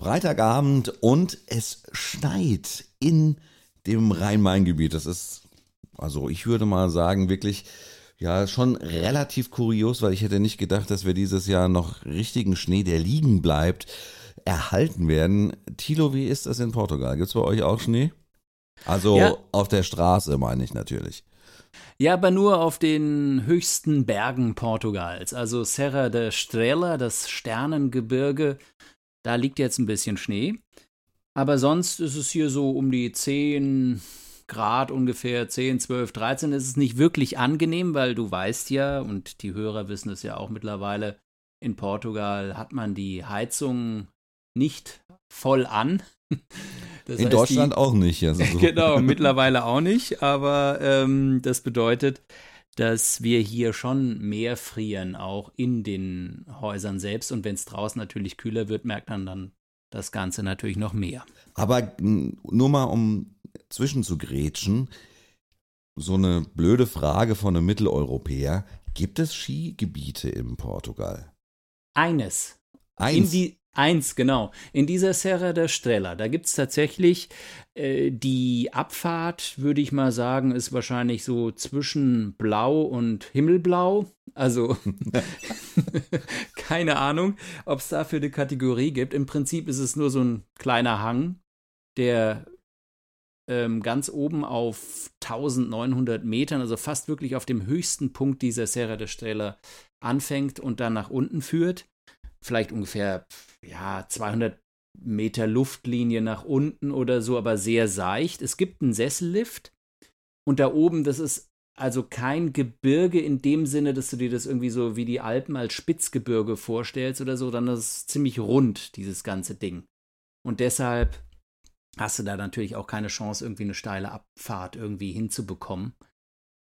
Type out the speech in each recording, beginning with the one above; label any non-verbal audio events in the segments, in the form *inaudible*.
Freitagabend und es schneit in dem Rhein-Main-Gebiet. Das ist, also ich würde mal sagen, wirklich ja schon relativ kurios, weil ich hätte nicht gedacht, dass wir dieses Jahr noch richtigen Schnee, der liegen bleibt, erhalten werden. Tilo, wie ist das in Portugal? Gibt es bei euch auch Schnee? Also ja. auf der Straße meine ich natürlich. Ja, aber nur auf den höchsten Bergen Portugals. Also Serra de Estrela, das Sternengebirge, da liegt jetzt ein bisschen Schnee. Aber sonst ist es hier so um die 10 Grad ungefähr, 10, 12, 13. Es ist nicht wirklich angenehm, weil du weißt ja, und die Hörer wissen es ja auch mittlerweile, in Portugal hat man die Heizung nicht voll an. *laughs* Das in Deutschland die, auch nicht. Also so. *laughs* genau, *laughs* mittlerweile auch nicht. Aber ähm, das bedeutet, dass wir hier schon mehr frieren, auch in den Häusern selbst. Und wenn es draußen natürlich kühler wird, merkt man dann das Ganze natürlich noch mehr. Aber nur mal um zwischenzugrätschen, so eine blöde Frage von einem Mitteleuropäer. Gibt es Skigebiete in Portugal? Eines. Eins. In die, Eins, genau. In dieser Serra der Strella, da gibt es tatsächlich äh, die Abfahrt, würde ich mal sagen, ist wahrscheinlich so zwischen Blau und Himmelblau. Also *laughs* *laughs* keine Ahnung, ob es dafür eine Kategorie gibt. Im Prinzip ist es nur so ein kleiner Hang, der ähm, ganz oben auf 1900 Metern, also fast wirklich auf dem höchsten Punkt dieser Serra der Strella anfängt und dann nach unten führt vielleicht ungefähr ja, 200 Meter Luftlinie nach unten oder so, aber sehr seicht. Es gibt einen Sessellift und da oben, das ist also kein Gebirge in dem Sinne, dass du dir das irgendwie so wie die Alpen als Spitzgebirge vorstellst oder so, das ist ziemlich rund, dieses ganze Ding. Und deshalb hast du da natürlich auch keine Chance, irgendwie eine steile Abfahrt irgendwie hinzubekommen.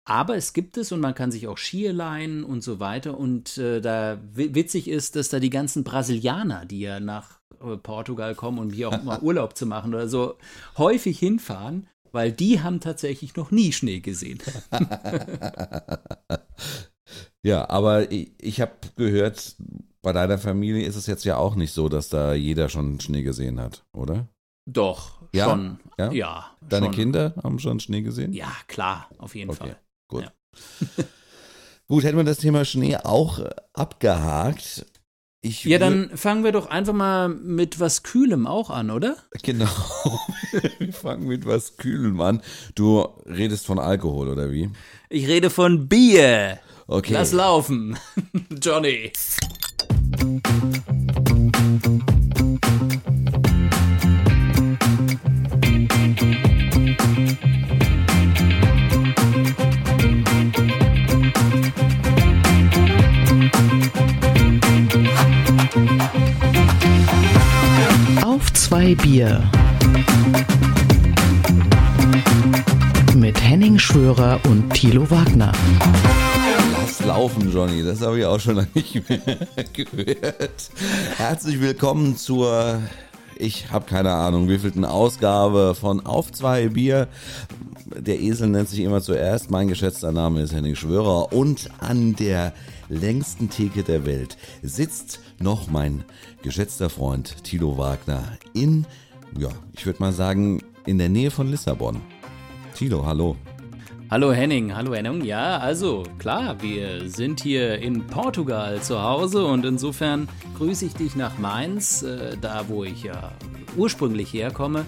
Aber es gibt es und man kann sich auch Skier leihen und so weiter. Und äh, da witzig ist, dass da die ganzen Brasilianer, die ja nach äh, Portugal kommen, um hier auch mal *laughs* Urlaub zu machen oder so, häufig hinfahren, weil die haben tatsächlich noch nie Schnee gesehen. *laughs* ja, aber ich, ich habe gehört, bei deiner Familie ist es jetzt ja auch nicht so, dass da jeder schon Schnee gesehen hat, oder? Doch, ja? schon. Ja. ja Deine schon. Kinder haben schon Schnee gesehen? Ja, klar, auf jeden okay. Fall. Gut. Ja. *laughs* Gut, hätten wir das Thema Schnee auch äh, abgehakt. Ich ja, dann fangen wir doch einfach mal mit was Kühlem auch an, oder? Genau. *laughs* wir fangen mit was Kühlem an. Du redest von Alkohol, oder wie? Ich rede von Bier. Okay. Lass laufen. *laughs* Johnny. Bier. Mit Henning Schwörer und Thilo Wagner. Lass laufen, Johnny. Das habe ich auch schon lange nicht mehr *laughs* gehört. Herzlich willkommen zur, ich habe keine Ahnung, wievielten Ausgabe von Auf zwei Bier. Der Esel nennt sich immer zuerst. Mein geschätzter Name ist Henning Schwörer und an der längsten Theke der Welt sitzt noch mein geschätzter Freund Tilo Wagner in, ja, ich würde mal sagen, in der Nähe von Lissabon. Tilo, hallo. Hallo Henning, hallo Henning. Ja, also klar, wir sind hier in Portugal zu Hause und insofern grüße ich dich nach Mainz, äh, da wo ich ja ursprünglich herkomme.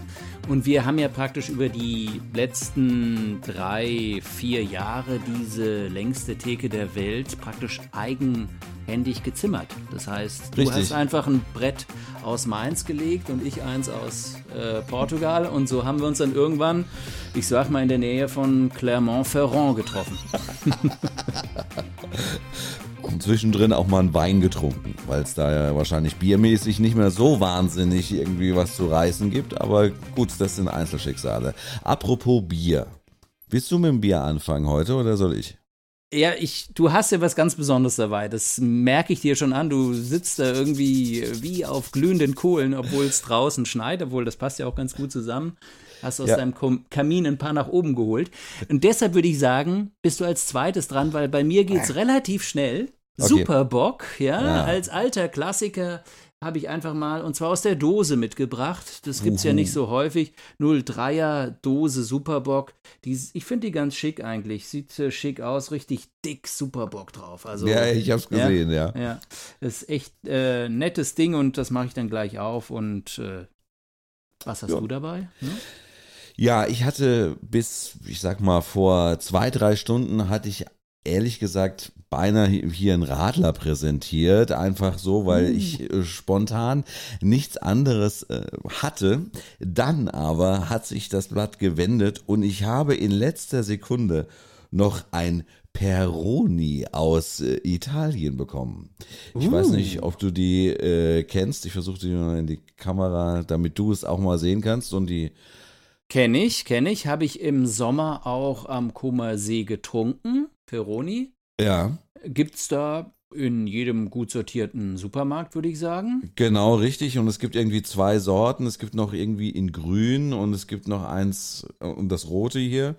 Und wir haben ja praktisch über die letzten drei, vier Jahre diese längste Theke der Welt praktisch eigenhändig gezimmert. Das heißt, du Richtig. hast einfach ein Brett aus Mainz gelegt und ich eins aus äh, Portugal. Und so haben wir uns dann irgendwann, ich sag mal, in der Nähe von Clermont-Ferrand getroffen. *laughs* und zwischendrin auch mal einen Wein getrunken, weil es da ja wahrscheinlich biermäßig nicht mehr so wahnsinnig irgendwie was zu reißen gibt. Aber gut, das sind Einzelschicksale. Apropos Bier. Willst du mit dem Bier anfangen heute oder soll ich? Ja, ich, du hast ja was ganz Besonderes dabei. Das merke ich dir schon an. Du sitzt da irgendwie wie auf glühenden Kohlen, obwohl es draußen schneit, obwohl das passt ja auch ganz gut zusammen. Hast aus ja. deinem Kamin ein paar nach oben geholt. Und deshalb würde ich sagen, bist du als zweites dran, weil bei mir geht es relativ schnell. Okay. Super Bock, ja, ja, als alter Klassiker habe ich einfach mal, und zwar aus der Dose mitgebracht. Das gibt es ja nicht so häufig. 03er Dose Superbock. Die, ich finde die ganz schick eigentlich. Sieht äh, schick aus, richtig dick Superbock drauf. Also, ja, ich habe es gesehen, ja. ja. Ja, ist echt äh, nettes Ding und das mache ich dann gleich auf. Und äh, was hast Ja. du dabei? Hm? Ja, ich hatte bis, ich sag mal, vor zwei, drei Stunden hatte ich ehrlich gesagt beinahe hier einen Radler präsentiert. Einfach so, weil ich äh, spontan nichts anderes äh, hatte. Dann aber hat sich das Blatt gewendet und ich habe in letzter Sekunde noch ein Peroni aus äh, Italien bekommen. Ich weiß nicht, ob du die äh, kennst. Ich versuche die mal in die Kamera, damit du es auch mal sehen kannst und die Kenne ich, kenne ich. Habe ich im Sommer auch am Comer See getrunken. Peroni. ja. Gibt's da in jedem gut sortierten Supermarkt, würde ich sagen. Genau, richtig. Und es gibt irgendwie zwei Sorten. Es gibt noch irgendwie in grün und es gibt noch eins äh, und das rote hier.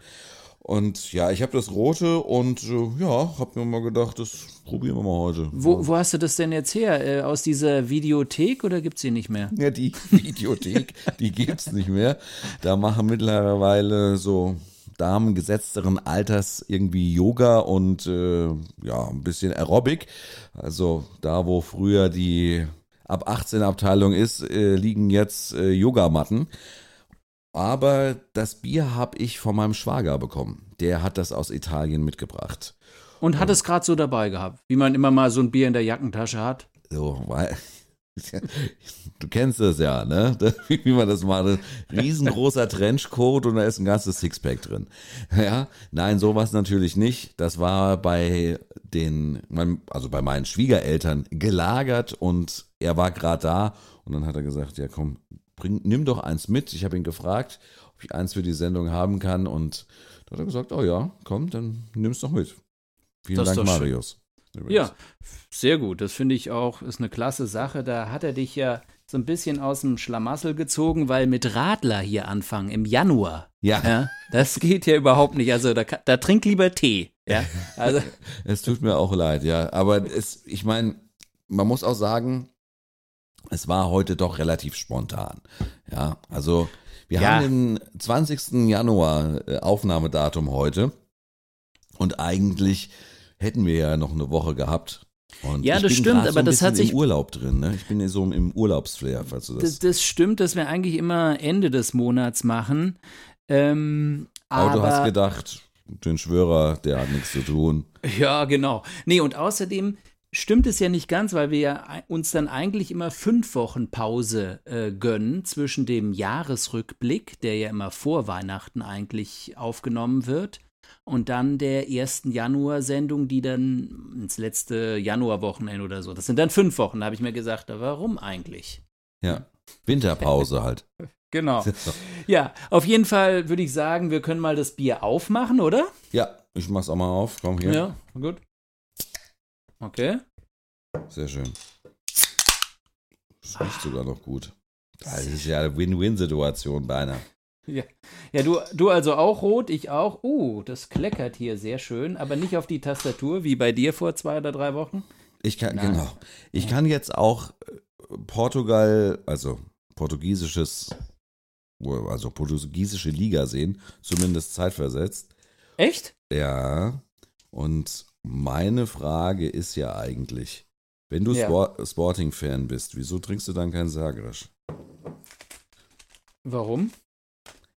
Und ja, ich habe das rote und äh, ja, habe mir mal gedacht, das probieren wir mal heute. Wo, wo hast du das denn jetzt her? Äh, aus dieser Videothek oder gibt's sie nicht mehr? Ja, die *laughs* Videothek, die gibt's nicht mehr. Da machen mittlerweile so Damen gesetzteren Alters irgendwie Yoga und äh, ja, ein bisschen Aerobic. Also da, wo früher die ab 18 Abteilung ist, äh, liegen jetzt äh, Yogamatten. Aber das Bier habe ich von meinem Schwager bekommen. Der hat das aus Italien mitgebracht. Und hat es gerade so dabei gehabt, wie man immer mal so ein Bier in der Jackentasche hat. So, weil *laughs* du kennst das ja, ne? *laughs* Wie man das macht. Riesengroßer *laughs* Trenchcoat und da ist ein ganzes Sixpack drin. Ja, nein, sowas natürlich nicht. Das war bei den, also bei meinen Schwiegereltern gelagert und er war gerade da und dann hat er gesagt, ja komm, bring, nimm doch eins mit. Ich habe ihn gefragt, ob ich eins für die Sendung haben kann und da hat er gesagt, oh ja, komm, dann nimm's doch mit. Vielen Das Dank. Marius. Übrigens. Ja, sehr gut. Das finde ich auch, ist eine klasse Sache. Da hat er dich ja so ein bisschen aus dem Schlamassel gezogen, weil mit Radler hier anfangen im Januar. Ja. Ja, das geht ja überhaupt nicht. Also da, da trink lieber Tee. Ja, *laughs* also Es tut mir auch leid, ja. Aber es, ich meine, man muss auch sagen, es war heute doch relativ spontan. Ja, also wir Ja. haben den 20. Januar äh, Aufnahmedatum heute und eigentlich hätten wir ja noch eine Woche gehabt. Und Ja, das stimmt, so aber das hat sich- im Urlaub drin. Ne? Ich bin ja so im Urlaubsflair, falls du das. das, das stimmt, dass wir eigentlich immer Ende des Monats machen. Ähm, aber, aber du hast gedacht, den Schwörer, der hat nichts zu tun. Ja, genau. Nee, und außerdem stimmt es ja nicht ganz, weil wir ja uns dann eigentlich immer fünf Wochen Pause äh, gönnen zwischen dem Jahresrückblick, der ja immer vor Weihnachten eigentlich aufgenommen wird, und dann der ersten Januar-Sendung, die dann ins letzte Januarwochenende oder so. Das sind dann fünf Wochen. Da habe ich mir gesagt, warum eigentlich? Ja, Winterpause halt. *laughs* Genau. *laughs* Ja, auf jeden Fall würde ich sagen, wir können mal das Bier aufmachen, oder? Ja, ich mach's auch mal auf. Komm hier. gut. Okay. Sehr schön. Das riecht sogar noch gut. Das ist ja eine Win-Win-Situation beinahe. *laughs* Ja, ja du, du also auch rot, ich auch. Uh, das kleckert hier sehr schön, aber nicht auf die Tastatur, wie bei dir vor zwei oder drei Wochen. Ich kann, Nein. genau. Ich kann jetzt auch äh, Portugal, also portugiesisches, also portugiesische Liga sehen, zumindest zeitversetzt. Echt? Ja. Und meine Frage ist ja eigentlich, wenn du Ja. Spor Sporting-Fan bist, wieso trinkst du dann kein Sagres? Warum?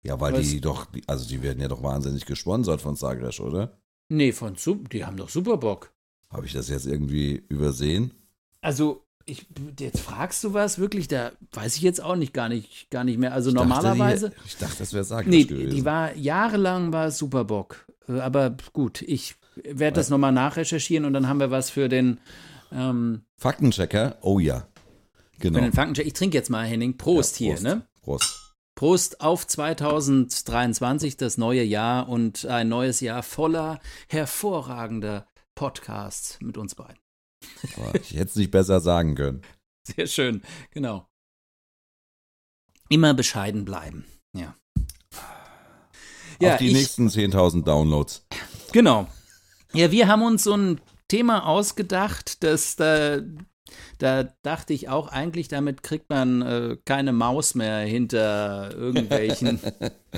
Ja, weil Was? die doch, also die werden ja doch wahnsinnig gesponsert von Sagres, oder? Nee, von die haben doch super Bock. Habe ich das jetzt irgendwie übersehen? Also, ich, jetzt fragst du was, wirklich, da weiß ich jetzt auch nicht, gar nicht, gar nicht mehr. Also Ich dachte, normalerweise. die, ich dachte, das wäre Sagres Nee, gewesen. die war jahrelang war es Superbock. Äh, Aber gut, ich werde das nochmal nachrecherchieren und dann haben wir was für den, ähm, Faktenchecker? Oh ja. Genau. für den Faktencheck. Ich trinke jetzt mal, Henning. Prost, Ja, hier, ne? Prost. Prost auf 2023, das neue Jahr und ein neues Jahr voller hervorragender Podcasts mit uns beiden. Aber Ich hätte es nicht besser sagen können. *laughs* Sehr schön, genau. Immer bescheiden bleiben, ja. Auf die nächsten 10.000 Downloads. Genau. Ja, wir haben uns so ein Thema ausgedacht, das da Da dachte ich auch, eigentlich damit kriegt man äh, keine Maus mehr hinter irgendwelchen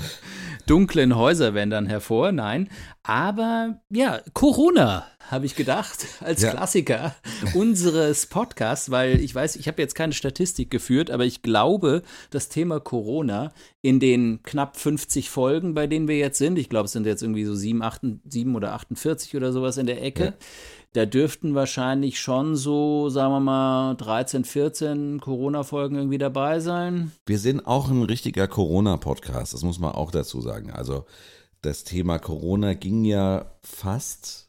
*laughs* dunklen Häuserwändern hervor. Nein. Aber ja, Corona, habe ich gedacht, als ja. Klassiker unseres Podcasts, weil ich weiß, ich habe jetzt keine Statistik geführt, aber ich glaube, das Thema Corona in den knapp 50 Folgen, bei denen wir jetzt sind, ich glaube, es sind jetzt irgendwie so 7, 8, 7 oder 48 oder sowas in der Ecke. Ja da dürften wahrscheinlich schon so, sagen wir mal, 13, 14 Corona-Folgen irgendwie dabei sein. Wir sind auch ein richtiger Corona-Podcast, das muss man auch dazu sagen. Also das Thema Corona ging ja fast.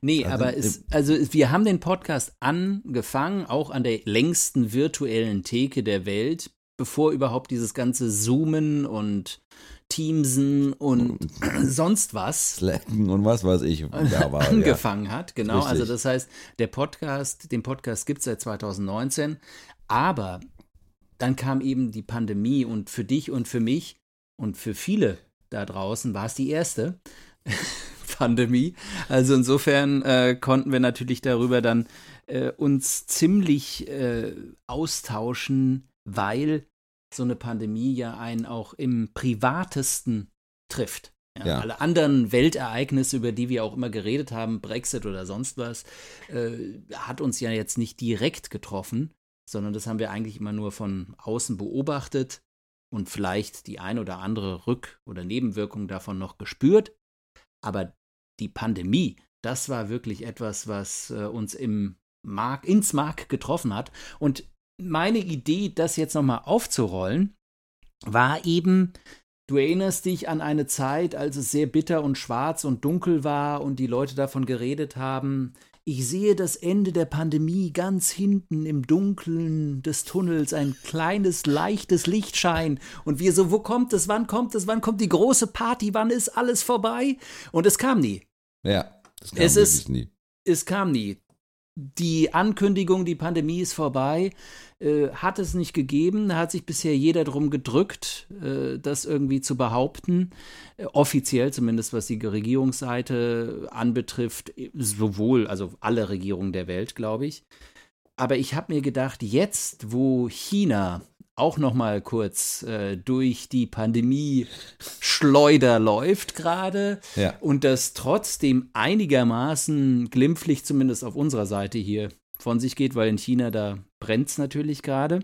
Nee, also, aber es, also wir haben den Podcast angefangen, auch an der längsten virtuellen Theke der Welt, bevor überhaupt dieses ganze Zoomen und Teamsen und *clears throat* sonst was. Slacken und was weiß ich. *laughs* War, angefangen ja. hat, genau. Richtig. Also das heißt, der Podcast, den Podcast gibt es seit 2019, aber dann kam eben die Pandemie und für dich und für mich und für viele da draußen war es die erste *laughs* Pandemie. Also insofern äh, konnten wir natürlich darüber dann äh, uns ziemlich äh, austauschen, weil so eine Pandemie ja einen auch im privatesten trifft. Ja, ja. Alle anderen Weltereignisse, über die wir auch immer geredet haben, Brexit oder sonst was, äh, hat uns ja jetzt nicht direkt getroffen, sondern das haben wir eigentlich immer nur von außen beobachtet und vielleicht die ein oder andere Rück- oder Nebenwirkung davon noch gespürt. Aber die Pandemie, das war wirklich etwas, was äh, uns im Mark, ins Mark getroffen hat. Und meine Idee, das jetzt nochmal aufzurollen, war eben, du erinnerst dich an eine Zeit, als es sehr bitter und schwarz und dunkel war und die Leute davon geredet haben, ich sehe das Ende der Pandemie ganz hinten im Dunkeln des Tunnels, ein kleines, leichtes Lichtschein. Und wir so, wo kommt es, wann kommt es, wann kommt die große Party, wann ist alles vorbei? Und es kam nie. Ja, es kam es ist, nie. Es kam nie die Ankündigung, die Pandemie ist vorbei, äh, hat es nicht gegeben. Da hat sich bisher jeder drum gedrückt, äh, das irgendwie zu behaupten. Äh, offiziell zumindest, was die Regierungsseite anbetrifft, sowohl, also alle Regierungen der Welt, glaube ich. Aber ich habe mir gedacht, jetzt, wo China auch noch mal kurz äh, durch die Pandemie Schleuder läuft gerade ja. und das trotzdem einigermaßen glimpflich zumindest auf unserer Seite hier von sich geht, weil in China da brennt es natürlich gerade.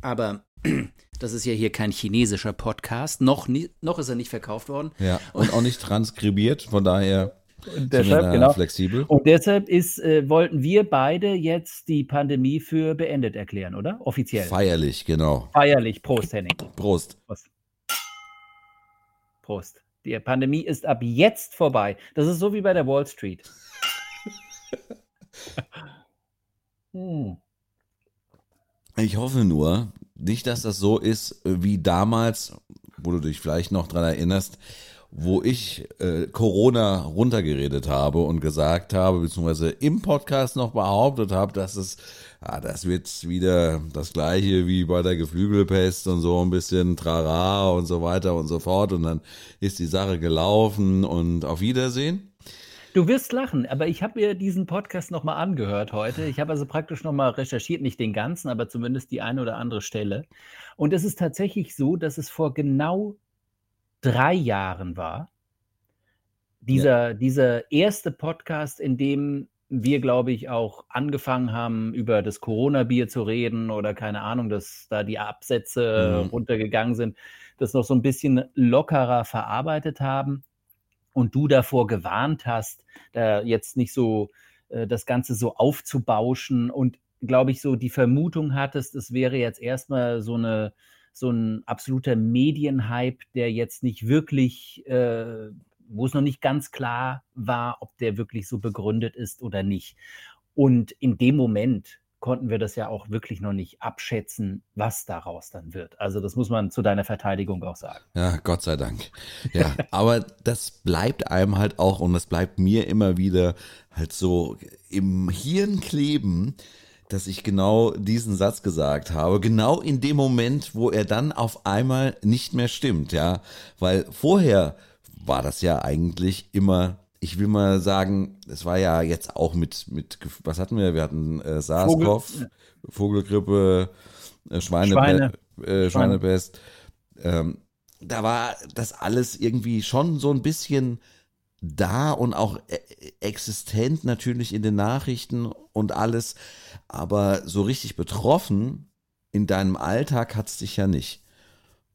Aber *clears throat* das ist ja hier kein chinesischer Podcast. Noch, nie, noch ist er nicht verkauft worden. Ja, und auch nicht transkribiert, von daher und deshalb, genau. flexibel. Und deshalb ist, äh, wollten wir beide jetzt die Pandemie für beendet erklären, oder? Offiziell. Feierlich, genau. Feierlich. Prost, Henning. Prost. Prost. Prost. Die Pandemie ist ab jetzt vorbei. Das ist so wie bei der Wall Street. *laughs* hm. Ich hoffe nur, nicht, dass das so ist wie damals, wo du dich vielleicht noch dran erinnerst, wo ich äh, Corona runtergeredet habe und gesagt habe, beziehungsweise im Podcast noch behauptet habe, dass es, ah, das wird wieder das gleiche wie bei der Geflügelpest und so ein bisschen Trara und so weiter und so fort. Und dann ist die Sache gelaufen und auf Wiedersehen. Du wirst lachen, aber ich habe mir diesen Podcast nochmal angehört heute. Ich habe also praktisch nochmal recherchiert, nicht den ganzen, aber zumindest die eine oder andere Stelle. Und es ist tatsächlich so, dass es vor genau drei Jahren war. Dieser, ja. dieser erste Podcast, in dem wir, glaube ich, auch angefangen haben, über das Corona-Bier zu reden oder keine Ahnung, dass da die Absätze mhm. runtergegangen sind, das noch so ein bisschen lockerer verarbeitet haben und du davor gewarnt hast, da jetzt nicht so äh, das Ganze so aufzubauschen und, glaube ich, so die Vermutung hattest, es wäre jetzt erstmal so eine so ein absoluter Medienhype, der jetzt nicht wirklich, äh, wo es noch nicht ganz klar war, ob der wirklich so begründet ist oder nicht. Und in dem Moment konnten wir das ja auch wirklich noch nicht abschätzen, was daraus dann wird. Also das muss man zu deiner Verteidigung auch sagen. Ja, Gott sei Dank. Ja, aber das bleibt einem halt auch und das bleibt mir immer wieder halt so im Hirn kleben, dass ich genau diesen Satz gesagt habe, genau in dem Moment, wo er dann auf einmal nicht mehr stimmt, ja, weil vorher war das ja eigentlich immer ich will mal sagen, es war ja jetzt auch mit, mit was hatten wir? Wir hatten äh, SARS-CoV, Vogel, Vogelgrippe, äh, Schweine, Schweine. Äh, Schweinepest. Ähm, da war das alles irgendwie schon so ein bisschen da und auch e, existent natürlich in den Nachrichten und alles, aber so richtig betroffen in deinem Alltag hat es dich ja nicht.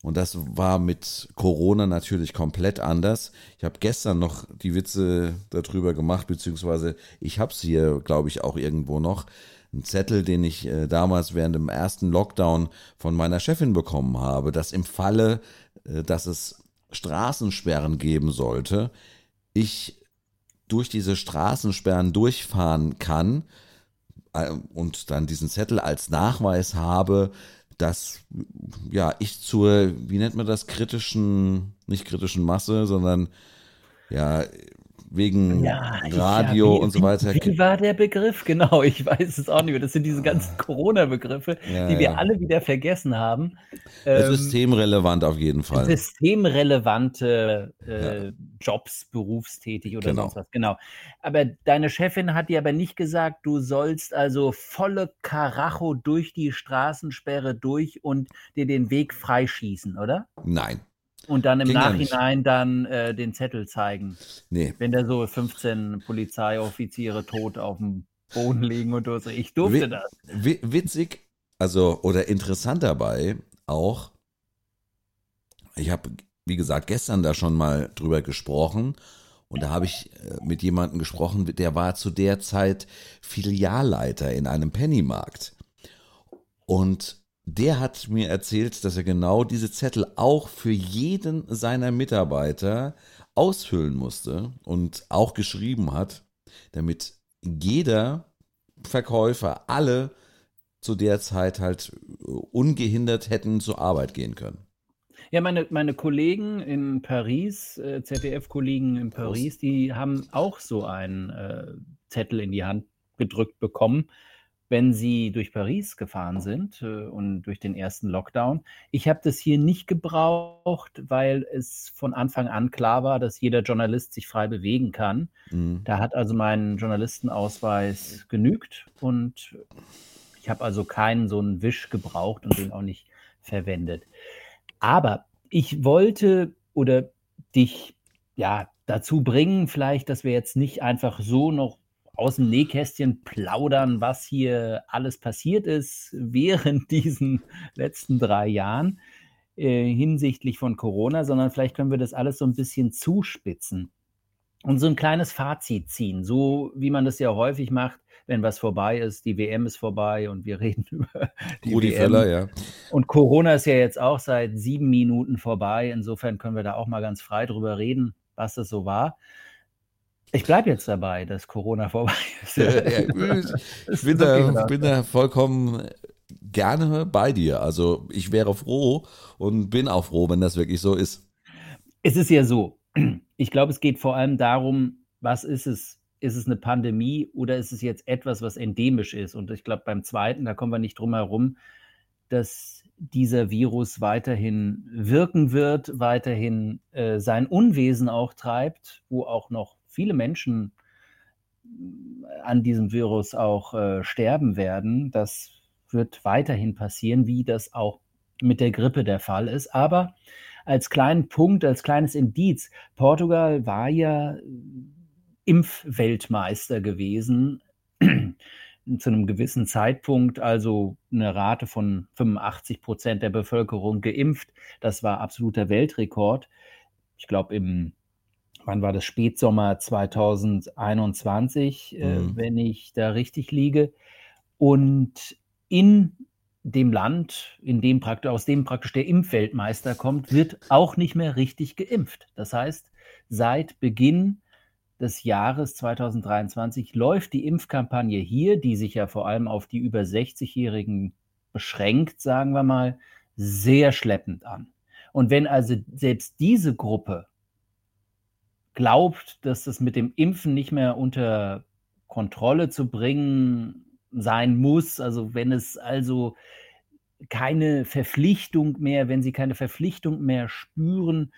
Und das war mit Corona natürlich komplett anders. Ich habe gestern noch die Witze darüber gemacht, beziehungsweise ich habe es hier, glaube ich, auch irgendwo noch. Ein Zettel, den ich äh, damals während dem ersten Lockdown von meiner Chefin bekommen habe, dass im Falle, äh, dass es Straßensperren geben sollte, ich durch diese Straßensperren durchfahren kann äh, und dann diesen Zettel als Nachweis habe, dass ja ich zur, wie nennt man das, kritischen, nicht kritischen Masse, sondern ja, wegen ja, Radio ja, wie, und so weiter. Wie war der Begriff? Genau, ich weiß es auch nicht mehr. Das sind diese ganzen ah. Corona-Begriffe, ja, die wir alle wieder vergessen haben. Ähm, systemrelevant auf jeden Fall. Systemrelevante äh, Jobs, berufstätig oder genau. sonst was. Genau. Aber deine Chefin hat dir aber nicht gesagt, du sollst also volle Karacho durch die Straßensperre durch und dir den Weg freischießen, oder? Nein. Und dann im Ging Nachhinein dann äh, den Zettel zeigen. Nee. Wenn da so 15 Polizeioffiziere tot auf dem Boden liegen und so. Ich durfte w das. Witzig, also oder interessant dabei auch, ich habe, wie gesagt, gestern da schon mal drüber gesprochen und da habe ich äh, mit jemandem gesprochen, der war zu der Zeit Filialleiter in einem Pennymarkt. Und der hat mir erzählt, dass er genau diese Zettel auch für jeden seiner Mitarbeiter ausfüllen musste und auch geschrieben hat, damit jeder Verkäufer, alle zu der Zeit halt ungehindert hätten zur Arbeit gehen können. Ja, meine, meine Kollegen in Paris, äh, ZDF-Kollegen in Paris, die haben auch so einen äh, Zettel in die Hand gedrückt bekommen wenn sie durch Paris gefahren sind äh, und durch den ersten Lockdown. Ich habe das hier nicht gebraucht, weil es von Anfang an klar war, dass jeder Journalist sich frei bewegen kann. Mhm. Da hat also mein Journalistenausweis genügt und ich habe also keinen so einen Wisch gebraucht und den auch nicht verwendet. Aber ich wollte oder dich ja dazu bringen, vielleicht, dass wir jetzt nicht einfach so noch aus dem Nähkästchen plaudern, was hier alles passiert ist *laughs* während diesen letzten drei Jahren äh, hinsichtlich von Corona, sondern vielleicht können wir das alles so ein bisschen zuspitzen und so ein kleines Fazit ziehen, so wie man das ja häufig macht, wenn was vorbei ist, die WM ist vorbei und wir *laughs* reden über die Rudi WM. Völler, ja. Und Corona ist ja jetzt auch seit sieben Minuten vorbei. Insofern können wir da auch mal ganz frei drüber reden, was das so war. Ich bleibe jetzt dabei, dass Corona *laughs* vorbei ist. Ja, ich bin da, bin da vollkommen gerne bei dir. Also ich wäre froh und bin auch froh, wenn das wirklich so ist. Es ist ja so. *clears throat* Ich glaube, es geht vor allem darum, was ist es? Ist es eine Pandemie oder ist es jetzt etwas, was endemisch ist? Und ich glaube, beim zweiten, da kommen wir nicht drum herum, dass dieser Virus weiterhin wirken wird, weiterhin äh, sein Unwesen auch treibt, wo auch noch viele Menschen äh, an diesem Virus auch äh, sterben werden. Das wird weiterhin passieren, wie das auch mit der Grippe der Fall ist. Aber als kleinen Punkt, als kleines Indiz, Portugal war ja Impfweltmeister gewesen *clears throat* zu einem gewissen Zeitpunkt, also eine Rate von 85 Prozent der Bevölkerung geimpft. Das war absoluter Weltrekord. Ich glaube, im wann war das Spätsommer 2021, äh, mhm. äh, wenn ich da richtig liege. Und in dem Land, in dem praktisch, aus dem praktisch der Impfweltmeister kommt, wird auch nicht mehr richtig geimpft. Das heißt, seit Beginn des Jahres 2023 läuft die Impfkampagne hier, die sich ja vor allem auf die über 60-Jährigen beschränkt, sagen wir mal, sehr schleppend an. Und wenn also selbst diese Gruppe glaubt, dass es mit dem Impfen nicht mehr unter Kontrolle zu bringen sein muss, also wenn es also keine Verpflichtung mehr, wenn sie keine Verpflichtung mehr spüren,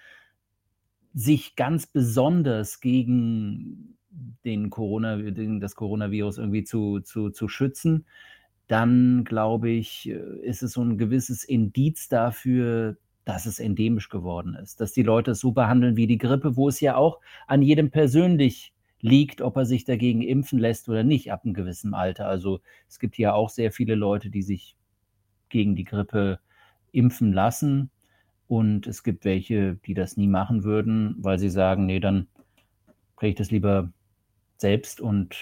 sich ganz besonders gegen den Corona, das Coronavirus irgendwie zu, zu, zu schützen, dann glaube ich, ist es so ein gewisses Indiz dafür, dass es endemisch geworden ist, dass die Leute es so behandeln wie die Grippe, wo es ja auch an jedem persönlich liegt, ob er sich dagegen impfen lässt oder nicht ab einem gewissen Alter. Also es gibt ja auch sehr viele Leute, die sich gegen die Grippe impfen lassen. Und es gibt welche, die das nie machen würden, weil sie sagen, nee, dann kriege ich das lieber selbst und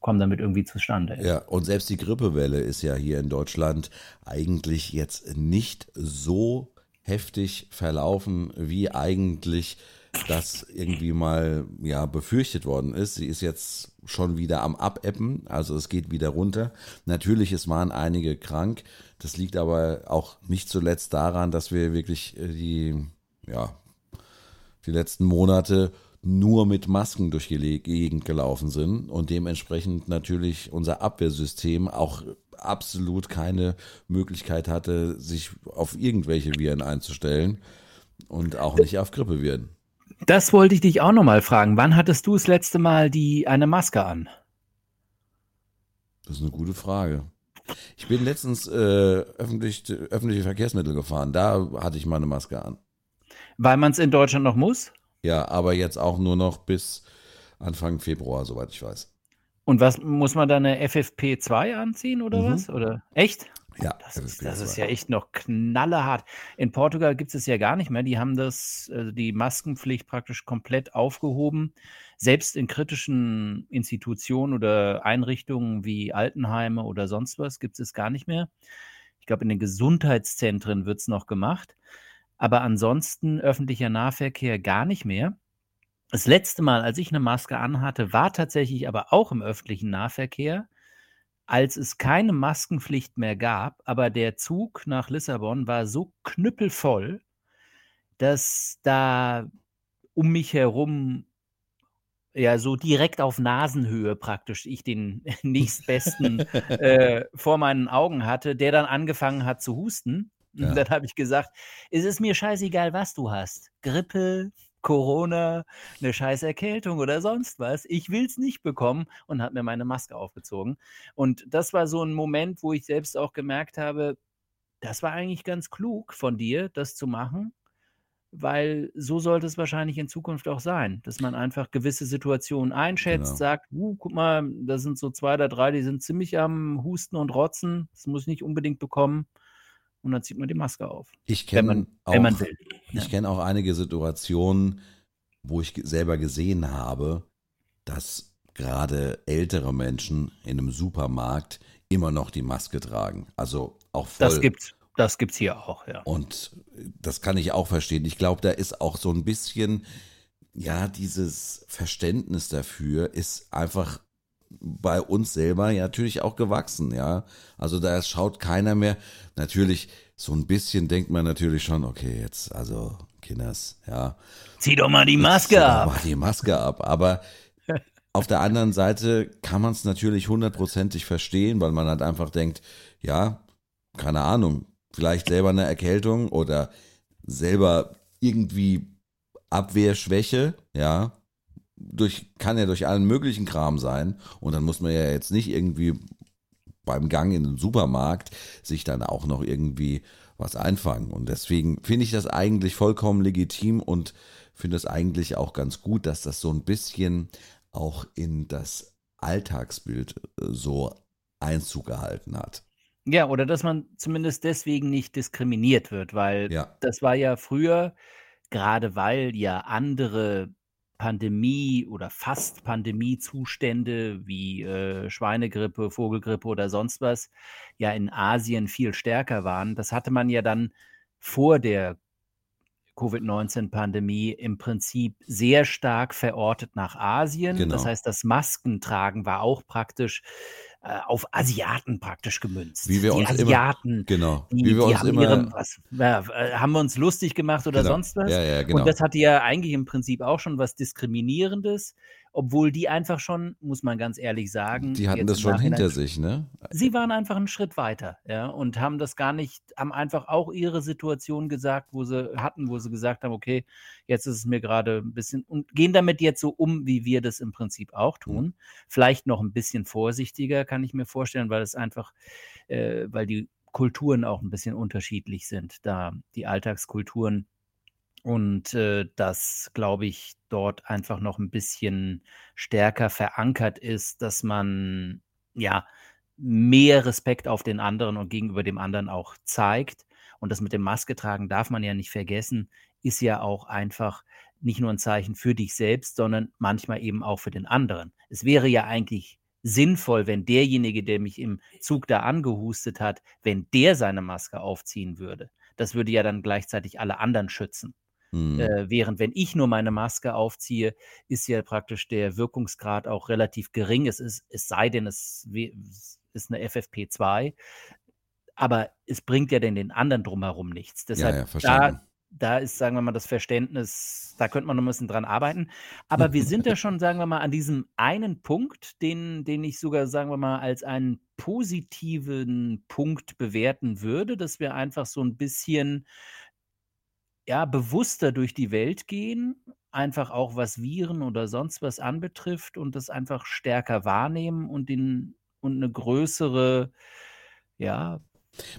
komme damit irgendwie zustande. Ja, und selbst die Grippewelle ist ja hier in Deutschland eigentlich jetzt nicht so heftig verlaufen, wie eigentlich das irgendwie mal ja befürchtet worden ist. Sie ist jetzt schon wieder am Abebben, also es geht wieder runter. Natürlich, es waren einige krank. Das liegt aber auch nicht zuletzt daran, dass wir wirklich äh, die ja die letzten Monate nur mit Masken durch die Gegend gelaufen sind und dementsprechend natürlich unser Abwehrsystem auch absolut keine Möglichkeit hatte, sich auf irgendwelche Viren einzustellen und auch nicht auf Grippeviren. Das wollte ich dich auch nochmal fragen. Wann hattest du das letzte Mal die, eine Maske an? Das ist eine gute Frage. Ich bin letztens äh, öffentlich, öffentliche Verkehrsmittel gefahren. Da hatte ich mal eine Maske an. Weil man es in Deutschland noch muss? Ja, aber jetzt auch nur noch bis Anfang Februar, soweit ich weiß. Und was muss man da eine FFP2 anziehen oder mhm. was? Oder echt? Ja, das, ist, das ist ja echt noch knallehart. In Portugal gibt es ja gar nicht mehr. Die haben das, also die Maskenpflicht praktisch komplett aufgehoben. Selbst in kritischen Institutionen oder Einrichtungen wie Altenheime oder sonst was gibt es gar nicht mehr. Ich glaube, in den Gesundheitszentren wird es noch gemacht. Aber ansonsten öffentlicher Nahverkehr gar nicht mehr. Das letzte Mal, als ich eine Maske anhatte, war tatsächlich aber auch im öffentlichen Nahverkehr als es keine Maskenpflicht mehr gab, aber der Zug nach Lissabon war so knüppelvoll, dass da um mich herum ja so direkt auf Nasenhöhe praktisch ich den *laughs* nächstbesten äh, vor meinen Augen hatte, der dann angefangen hat zu husten. Ja. Und dann habe ich gesagt, es ist mir scheißegal, was du hast. Grippe, Corona, eine scheiß Erkältung oder sonst was. Ich will es nicht bekommen und habe mir meine Maske aufgezogen. Und das war so ein Moment, wo ich selbst auch gemerkt habe, das war eigentlich ganz klug von dir, das zu machen, weil so sollte es wahrscheinlich in Zukunft auch sein, dass man einfach gewisse Situationen einschätzt, genau. sagt, uh, guck mal, da sind so zwei oder drei, die sind ziemlich am Husten und Rotzen, das muss ich nicht unbedingt bekommen und dann zieht man die Maske auf. Ich kenne auch, wenn man will. Ja. Kenne auch einige Situationen, wo ich selber gesehen habe, dass gerade ältere Menschen in einem Supermarkt immer noch die Maske tragen. Also auch voll. Das gibt's. Das gibt's hier auch, ja. Und das kann ich auch verstehen. Ich glaube, da ist auch so ein bisschen, ja, dieses Verständnis dafür ist einfach bei uns selber ja natürlich auch gewachsen, ja. Also da schaut keiner mehr. Natürlich, so ein bisschen denkt man natürlich schon, okay, jetzt, also, Kinders, ja. Zieh doch mal die Maske zieh ab. Doch mal die Maske ab. Aber *laughs* auf der anderen Seite kann man es natürlich hundertprozentig verstehen, weil man halt einfach denkt, ja, keine Ahnung, vielleicht selber eine Erkältung oder selber irgendwie Abwehrschwäche, ja, durch, kann ja durch allen möglichen Kram sein. Und dann muss man ja jetzt nicht irgendwie beim Gang in den Supermarkt sich dann auch noch irgendwie was einfangen. Und deswegen finde ich das eigentlich vollkommen legitim und finde es eigentlich auch ganz gut, dass das so ein bisschen auch in das Alltagsbild äh, so Einzug gehalten hat. Ja, oder dass man zumindest deswegen nicht diskriminiert wird, weil ja. das war ja früher, gerade weil ja andere Pandemie oder fast Pandemiezustände wie äh, Schweinegrippe, Vogelgrippe oder sonst was ja in Asien viel stärker waren. Das hatte man ja dann vor der Covid-19-Pandemie im Prinzip sehr stark verortet nach Asien. Genau. Das heißt, das Maskentragen war auch praktisch äh, auf Asiaten praktisch gemünzt. Wie wir die uns Asiaten, immer, genau. Die, Wie wir uns haben, immer, ihrem, was, äh, haben wir uns lustig gemacht oder genau. sonst was. Ja, ja, genau. Und das hatte ja eigentlich im Prinzip auch schon was Diskriminierendes. Obwohl die einfach schon, muss man ganz ehrlich sagen, Die hatten das schon hinter sich, ne? Sie waren einfach einen Schritt weiter, ja, und haben das gar nicht haben einfach auch ihre Situation gesagt, wo sie hatten, wo sie gesagt haben: „Okay, jetzt ist es mir gerade ein bisschen“ und gehen damit jetzt so um, wie wir das im Prinzip auch Mhm. tun. Vielleicht noch ein bisschen vorsichtiger, kann ich mir vorstellen, weil es einfach äh, weil die Kulturen auch ein bisschen unterschiedlich sind, da die Alltagskulturen und, äh, das, glaube ich, dort einfach noch ein bisschen stärker verankert ist, dass man, ja, mehr Respekt auf den anderen und gegenüber dem anderen auch zeigt. Und das mit dem Maske tragen darf man ja nicht vergessen, ist ja auch einfach nicht nur ein Zeichen für dich selbst, sondern manchmal eben auch für den anderen. Es wäre ja eigentlich sinnvoll, wenn derjenige, der mich im Zug da angehustet hat, wenn der seine Maske aufziehen würde. Das würde ja dann gleichzeitig alle anderen schützen. Mhm. Äh, während wenn ich nur meine Maske aufziehe, ist ja praktisch der Wirkungsgrad auch relativ gering. Es ist es sei denn, es ist 'ne FFP2, aber es bringt ja denn den anderen drumherum nichts. Ja, Deshalb ja, verstanden. da da ist, sagen wir mal, das Verständnis da könnte man noch 'n bisschen dran arbeiten. Aber wir sind da *laughs* schon, sagen wir mal, an diesem einen Punkt, den den ich sogar, sagen wir mal, als einen positiven Punkt bewerten würde, dass wir einfach so 'n bisschen ja, bewusster durch die Welt gehen, einfach auch was Viren oder sonst was anbetrifft und das einfach stärker wahrnehmen und den und 'ne größere ja,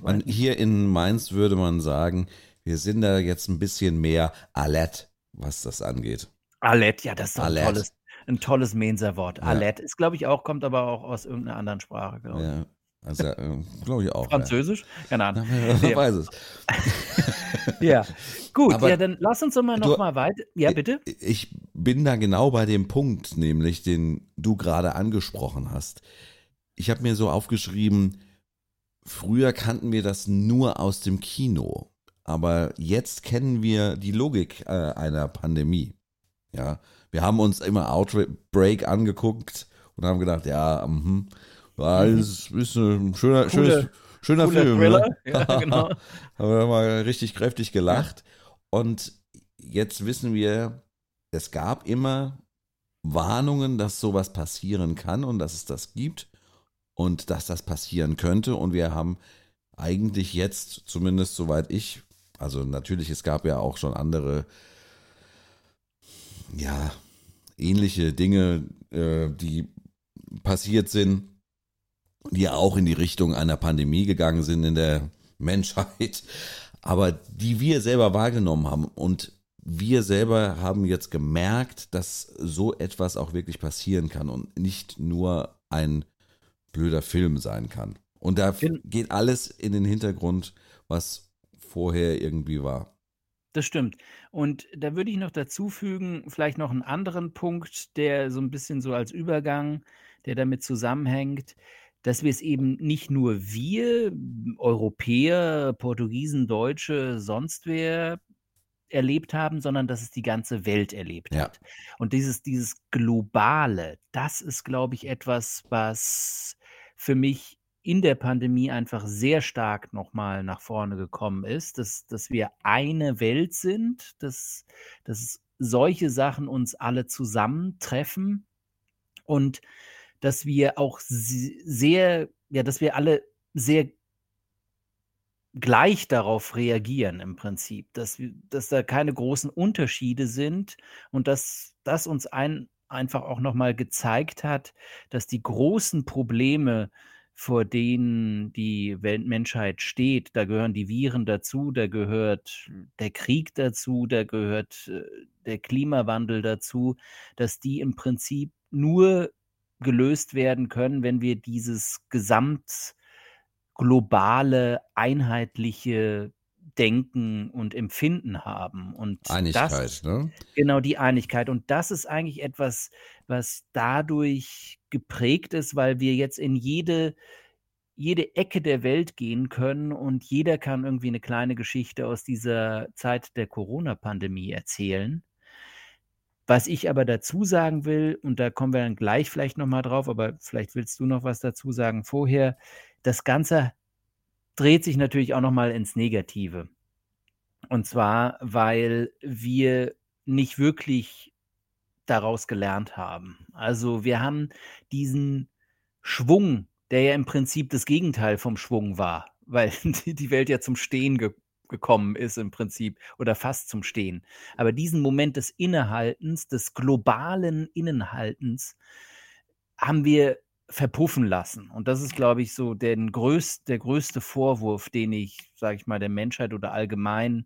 Man hier in Mainz würde man sagen, wir sind da jetzt ein bisschen mehr alert, was das angeht. Alert, ja, das ist doch Alert. tolles 'n tolles Mainzer-Wort. Ja. Alert ist, glaube ich, auch kommt aber auch aus irgend 'ner anderen Sprache, glaube ich. Ja, also, äh, glaube ich auch, ja. Französisch? Keine Ahnung. Ja. weiß es. *laughs* Ja. Gut, Aber ja, dann lass uns doch mal du noch mal weit ja, bitte? ich bin da genau bei dem Punkt, nämlich den du gerade angesprochen hast. Ich habe mir so aufgeschrieben, früher kannten wir das nur aus dem Kino, aber jetzt kennen wir die Logik, äh, einer Pandemie. Ja, wir haben uns immer Outbreak angeguckt und haben gedacht, ja, mhm, ja, Mhm. das ist ein schöner, schönes, Coole schöner cooler Film, Thriller. ne? *laughs* Ja, genau. haben wir mal richtig kräftig gelacht. Und jetzt wissen wir, es gab immer Warnungen, dass sowas passieren kann und dass es das gibt und dass das passieren könnte. Und wir haben eigentlich jetzt, zumindest soweit ich, also natürlich, es gab ja auch schon andere, ja, ähnliche Dinge, äh, die passiert sind, die auch in die Richtung einer Pandemie gegangen sind in der *laughs* Menschheit, aber die wir selber wahrgenommen haben. Und wir selber haben jetzt gemerkt, dass so etwas auch wirklich passieren kann und nicht nur ein blöder Film sein kann. Und da geht alles in den Hintergrund, was vorher irgendwie war. Das stimmt. Und da würde ich noch dazu fügen, vielleicht noch einen anderen Punkt, der so ein bisschen so als Übergang, der damit zusammenhängt, dass wir es eben nicht nur wir, Europäer, Portugiesen, Deutsche, sonst wer erlebt haben, sondern dass es die ganze Welt erlebt Ja. hat. Und dieses dieses Globale, das ist, glaube ich, etwas, was für mich in der Pandemie einfach sehr stark noch mal nach vorne gekommen ist, dass dass wir eine Welt sind, dass dass solche Sachen uns alle zusammentreffen und dass wir auch sehr ja, dass wir alle sehr gleich darauf reagieren im Prinzip, dass dass da keine großen Unterschiede sind und dass das uns ein einfach auch noch mal gezeigt hat, dass die großen Probleme, vor denen die Welt Menschheit steht, da gehören die Viren dazu, da gehört der Krieg dazu, da gehört, äh, der Klimawandel dazu, dass die im Prinzip nur gelöst werden können, wenn wir dieses gesamtglobale, einheitliche Denken und Empfinden haben. Und das Einigkeit, ne? genau, die Einigkeit. Und das ist eigentlich etwas, was dadurch geprägt ist, weil wir jetzt in jede jede Ecke der Welt gehen können und jeder kann irgendwie 'ne kleine Geschichte aus dieser Zeit der Corona-Pandemie erzählen. Was ich aber dazu sagen will, und da kommen wir dann gleich vielleicht noch mal drauf, aber vielleicht willst du noch was dazu sagen vorher. Das Ganze dreht sich natürlich auch noch mal ins Negative. Und zwar, weil wir nicht wirklich daraus gelernt haben. Also wir haben diesen Schwung, der ja im Prinzip das Gegenteil vom Schwung war, weil *laughs* die Welt ja zum Stehen ge gekommen ist im Prinzip oder fast zum Stehen. Aber diesen Moment des Innehaltens, des globalen Innenhaltens, haben wir verpuffen lassen. Und das ist, glaube ich, so der, größt, der größte Vorwurf, den ich, sage ich mal, der Menschheit oder allgemein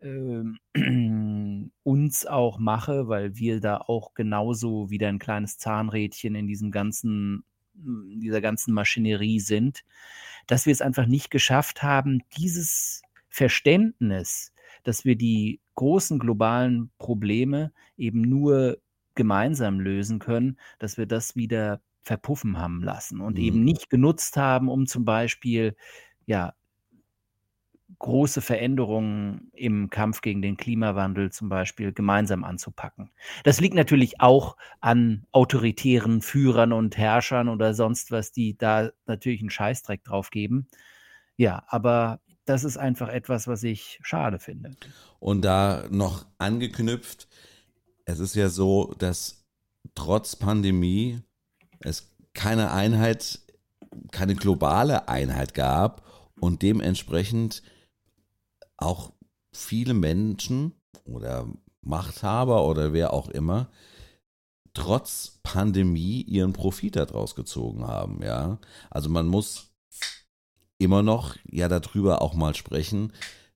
äh, *clears throat* uns auch mache, weil wir da auch genauso wieder ein kleines Zahnrädchen in diesem ganzen, dieser ganzen Maschinerie sind, dass wir es einfach nicht geschafft haben, dieses Verständnis, dass wir die großen globalen Probleme eben nur gemeinsam lösen können, dass wir das wieder verpuffen haben lassen und mhm. eben nicht genutzt haben, um zum Beispiel ja große Veränderungen im Kampf gegen den Klimawandel zum Beispiel gemeinsam anzupacken. Das liegt natürlich auch an autoritären Führern und Herrschern oder sonst was, die da natürlich einen Scheißdreck drauf geben. Ja, aber das ist einfach etwas, was ich schade finde. Und da noch angeknüpft, es ist ja so, dass trotz Pandemie es keine Einheit, keine globale Einheit gab und dementsprechend auch viele Menschen oder Machthaber oder wer auch immer trotz Pandemie ihren Profit daraus gezogen haben, ja. Also man muss immer noch ja darüber auch mal sprechen,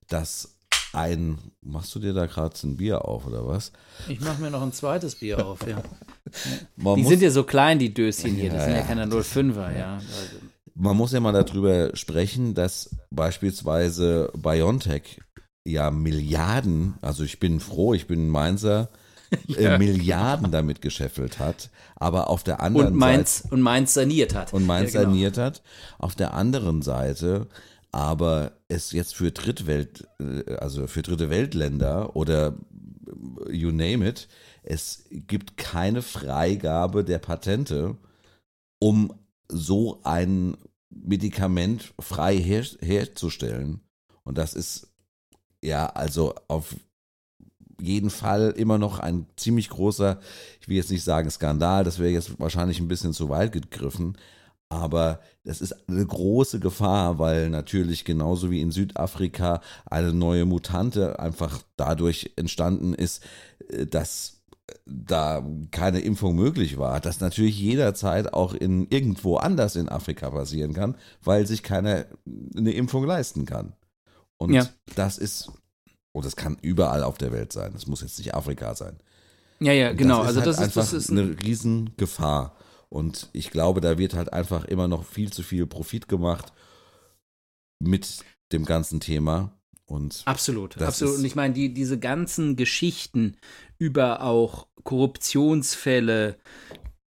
dass ein, machst du dir da gerade ein Bier auf oder was? Ich mache mir noch ein zweites Bier auf, ja. *laughs* Man die sind ja so klein, die Döschen hier, das ja, sind ja, keine 05er, ja. Also. Man muss ja mal darüber sprechen, dass beispielsweise BioNTech ja Milliarden, also ich bin froh, ich bin Mainzer, *laughs* ja. äh, Milliarden damit gescheffelt hat, aber auf der anderen und Mainz, Seite und Mainz saniert hat. Und Mainz ja, genau. saniert hat. Auf der anderen Seite aber es jetzt für Drittwelt, äh, also für dritte Weltländer oder you name it, es gibt keine Freigabe der Patente, um so ein Medikament frei her herzustellen. Und das ist ja also auf jeden Fall immer noch ein ziemlich großer, ich will jetzt nicht sagen Skandal, das wäre jetzt wahrscheinlich ein bisschen zu weit gegriffen, aber das ist eine große Gefahr, weil natürlich genauso wie in Südafrika eine neue Mutante einfach dadurch entstanden ist, äh, dass äh, da keine Impfung möglich war, dass natürlich jederzeit auch in irgendwo anders in Afrika passieren kann, weil sich keiner eine Impfung leisten kann. Und ja. das ist, und das kann überall auf der Welt sein. Das muss jetzt nicht Afrika sein. Ja, ja, genau. Das also halt das ist das ist eine Riesengefahr. Und ich glaube, da wird halt einfach immer noch viel zu viel Profit gemacht mit dem ganzen Thema. Und absolut, absolut. Und ich meine, die, diese ganzen Geschichten über auch Korruptionsfälle,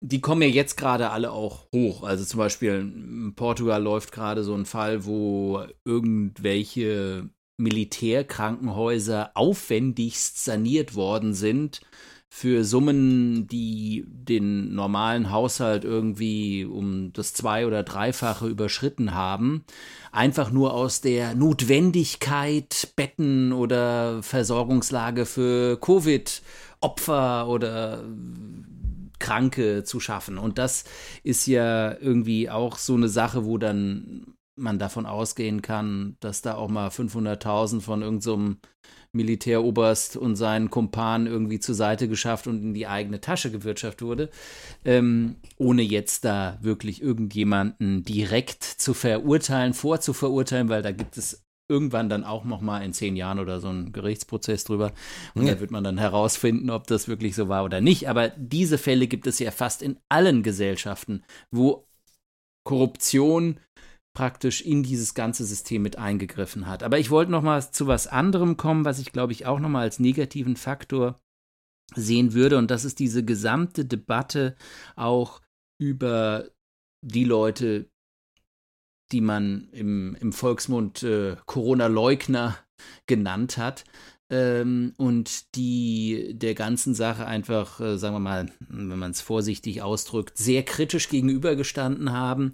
die kommen ja jetzt gerade alle auch hoch. Also zum Beispiel in Portugal läuft gerade so ein Fall, wo irgendwelche Militärkrankenhäuser aufwendigst saniert worden sind für Summen, die den normalen Haushalt irgendwie um das zwei- oder dreifache überschritten haben, einfach nur aus der Notwendigkeit, Betten oder Versorgungslage für Covid-Opfer oder Kranke zu schaffen. Und das ist ja irgendwie auch so eine Sache, wo dann man davon ausgehen kann, dass da auch mal 500.000 von irgendeinem so Militäroberst und seinen Kumpan irgendwie zur Seite geschafft und in die eigene Tasche gewirtschaftet wurde, ähm, ohne jetzt da wirklich irgendjemanden direkt zu verurteilen, vorzuverurteilen, weil da gibt es irgendwann dann auch noch mal in zehn Jahren oder so einen Gerichtsprozess drüber und ja. da wird man dann herausfinden, ob das wirklich so war oder nicht. Aber diese Fälle gibt es ja fast in allen Gesellschaften, wo Korruption praktisch in dieses ganze System mit eingegriffen hat. Aber ich wollte noch mal zu was anderem kommen, was ich glaube ich auch noch mal als negativen Faktor sehen würde und das ist diese gesamte Debatte auch über die Leute, die man im, im Volksmund äh, Corona-Leugner genannt hat. Ähm, und die der ganzen Sache einfach, äh, sagen wir mal, wenn man es vorsichtig ausdrückt, sehr kritisch gegenübergestanden haben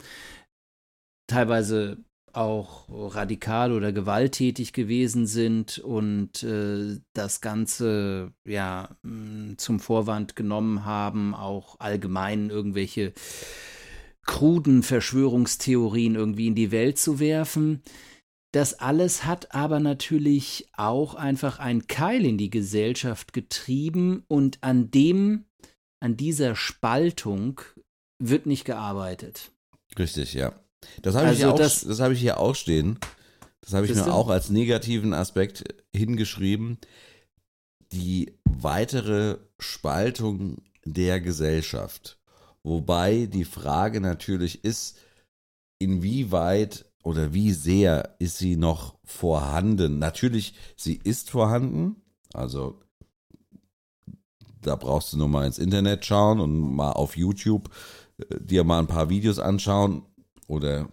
teilweise auch radikal oder gewalttätig gewesen sind und äh, das Ganze ja mh, zum Vorwand genommen haben, auch allgemein irgendwelche kruden Verschwörungstheorien irgendwie in die Welt zu werfen. Das alles hat aber natürlich auch einfach einen Keil in die Gesellschaft getrieben und an dem, an dieser Spaltung wird nicht gearbeitet. Richtig, ja. Das habe ich, Also auch, das- das habe ich hier auch stehen. Das habe ich mir auch als negativen Aspekt hingeschrieben. Die weitere Spaltung der Gesellschaft. Wobei die Frage natürlich ist, inwieweit oder wie sehr ist sie noch vorhanden? Natürlich, sie ist vorhanden. Also da brauchst du nur mal ins Internet schauen und mal auf YouTube äh, dir mal ein paar Videos anschauen oder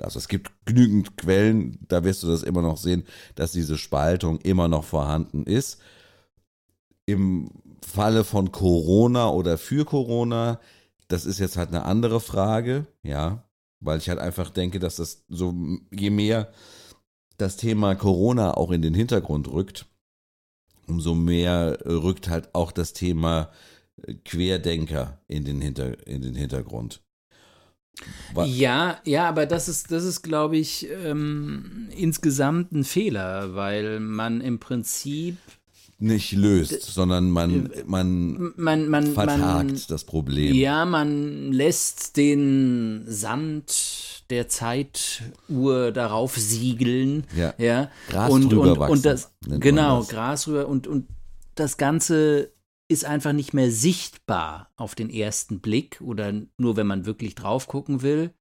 also es gibt genügend Quellen, da wirst du das immer noch sehen, dass diese Spaltung immer noch vorhanden ist. Im Falle von Corona oder für Corona, das ist jetzt halt eine andere Frage, ja, weil ich halt einfach denke, dass das so, je mehr das Thema Corona auch in den Hintergrund rückt, umso mehr rückt halt auch das Thema Querdenker in den, Hinter, in den Hintergrund. Wa- Ja, ja, aber das ist, das ist, glaube ich, ähm, insgesamt ein Fehler, weil man im Prinzip nicht löst, sondern man, man man, man, vertagt man das Problem. Ja, man lässt den Sand der Zeituhr darauf siegeln. Ja. ja. Gras und, drüber und, wachsen, und das, genau. Gras rüber und, und das Ganze ist einfach nicht mehr sichtbar auf den ersten Blick oder nur wenn man wirklich drauf gucken will.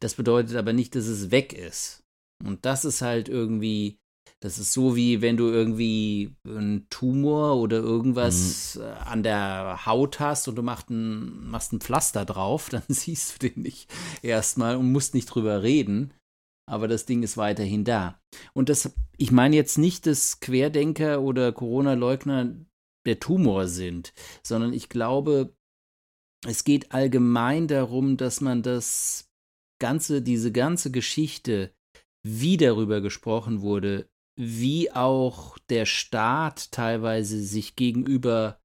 Das bedeutet aber nicht, dass es weg ist. Und das ist halt irgendwie, das ist so wie wenn du irgendwie einen Tumor oder irgendwas Mhm. äh, an der Haut hast und du machst ein, machst ein Pflaster drauf, *laughs* dann siehst du den nicht erstmal und musst nicht drüber reden. Aber das Ding ist weiterhin da. Und das, ich meine jetzt nicht, dass Querdenker oder Corona-Leugner der Tumor sind, sondern ich glaube, es geht allgemein darum, dass man das ganze, diese ganze Geschichte, wie darüber gesprochen wurde, wie auch der Staat teilweise sich gegenüber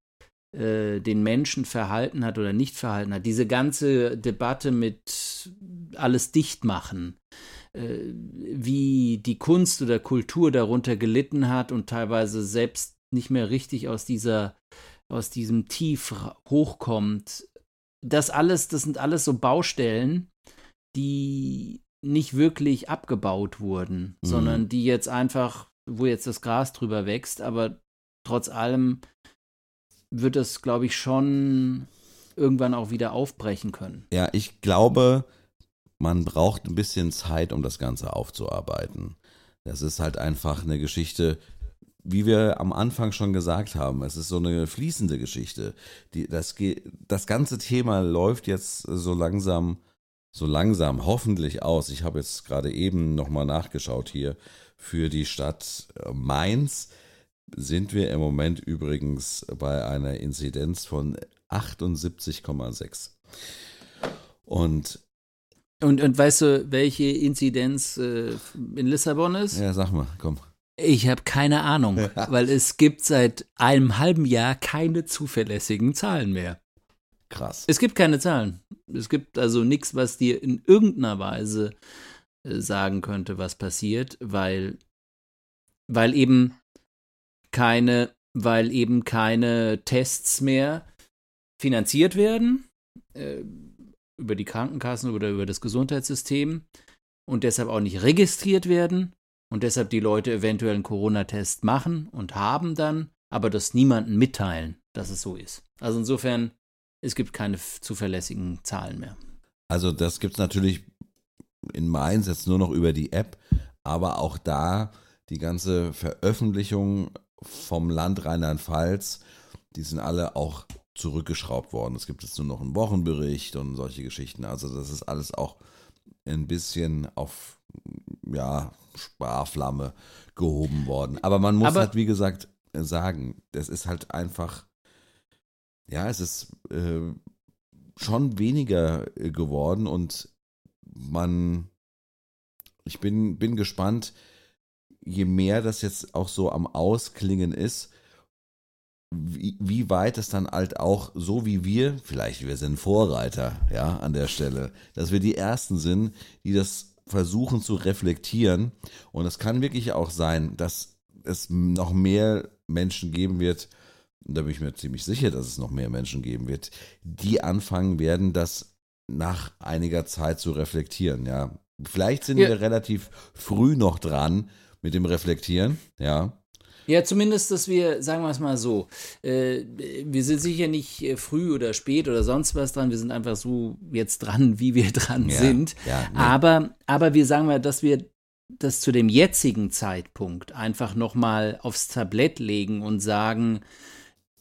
äh, den Menschen verhalten hat oder nicht verhalten hat. Diese ganze Debatte mit alles dicht machen, äh, wie die Kunst oder Kultur darunter gelitten hat und teilweise selbst nicht mehr richtig aus dieser aus diesem Tief hochkommt. Das alles, das sind alles so Baustellen, die nicht wirklich abgebaut wurden, Mhm. sondern die jetzt einfach, wo jetzt das Gras drüber wächst, aber trotz allem wird es, glaube ich, schon irgendwann auch wieder aufbrechen können. Ja, ich glaube, man braucht ein bisschen Zeit, um das Ganze aufzuarbeiten. Das ist halt einfach eine Geschichte, wie wir am Anfang schon gesagt haben. Es ist so eine fließende Geschichte. Die, das, das ganze Thema läuft jetzt so langsam, so langsam hoffentlich aus. Ich habe jetzt gerade eben nochmal nachgeschaut hier für die Stadt äh, Mainz. Sind wir im Moment übrigens bei einer Inzidenz von 78,6. Und Und, und weißt du, welche Inzidenz äh, in Lissabon ist? ja, sag mal, komm. Ich habe keine Ahnung, weil es gibt seit einem halben Jahr keine zuverlässigen Zahlen mehr. Krass. Es gibt keine Zahlen. Es gibt also nichts, was dir in irgendeiner Weise äh, sagen könnte, was passiert, weil, weil eben keine, weil eben keine Tests mehr finanziert werden äh, über die Krankenkassen oder über das Gesundheitssystem und deshalb auch nicht registriert werden und deshalb die Leute eventuell einen Corona-Test machen und haben dann, aber das niemandem mitteilen, dass es so ist. Also insofern, es gibt keine zuverlässigen Zahlen mehr. Also das gibt's natürlich in Mainz jetzt nur noch über die App, aber auch da die ganze Veröffentlichung vom Land Rheinland-Pfalz, die sind alle auch zurückgeschraubt worden. Es gibt jetzt nur noch einen Wochenbericht und solche Geschichten. Also das ist alles auch ein bisschen auf ja, Sparflamme gehoben worden. Aber man muss Aber- halt, wie gesagt, sagen, das ist halt einfach, ja, es ist äh, schon weniger äh, geworden und man ich bin, bin gespannt, je mehr das jetzt auch so am Ausklingen ist, wie, wie weit es dann halt auch so wie wir, vielleicht wir sind Vorreiter, ja, an der Stelle, dass wir die Ersten sind, die das versuchen zu reflektieren. Und es kann wirklich auch sein, dass es noch mehr Menschen geben wird, da bin ich mir ziemlich sicher, dass es noch mehr Menschen geben wird, die anfangen werden, das nach einiger Zeit zu reflektieren, ja. Vielleicht sind ja. wir relativ früh noch dran mit dem Reflektieren, ja. Ja, zumindest, dass wir, sagen wir es mal so, äh, wir sind sicher nicht äh, früh oder spät oder sonst was dran, wir sind einfach so jetzt dran, *laughs* wie wir dran ja, sind. Ja, nee. aber, aber wir sagen mal, dass wir das zu dem jetzigen Zeitpunkt einfach nochmal aufs Tablett legen und sagen,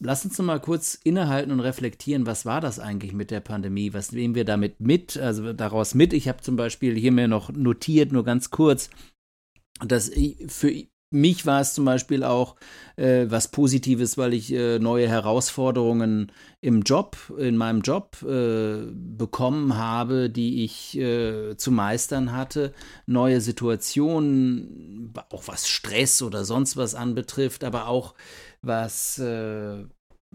Lass uns noch mal kurz innehalten und reflektieren, was war das eigentlich mit der Pandemie? Was nehmen wir damit mit? Also daraus mit. Ich habe zum Beispiel hier mir noch notiert, nur ganz kurz, dass für mich war es zum Beispiel auch äh, was Positives, weil ich äh, neue Herausforderungen im Job, in meinem Job äh, bekommen habe, die ich äh, zu meistern hatte. Neue Situationen, auch was Stress oder sonst was anbetrifft, aber auch was äh,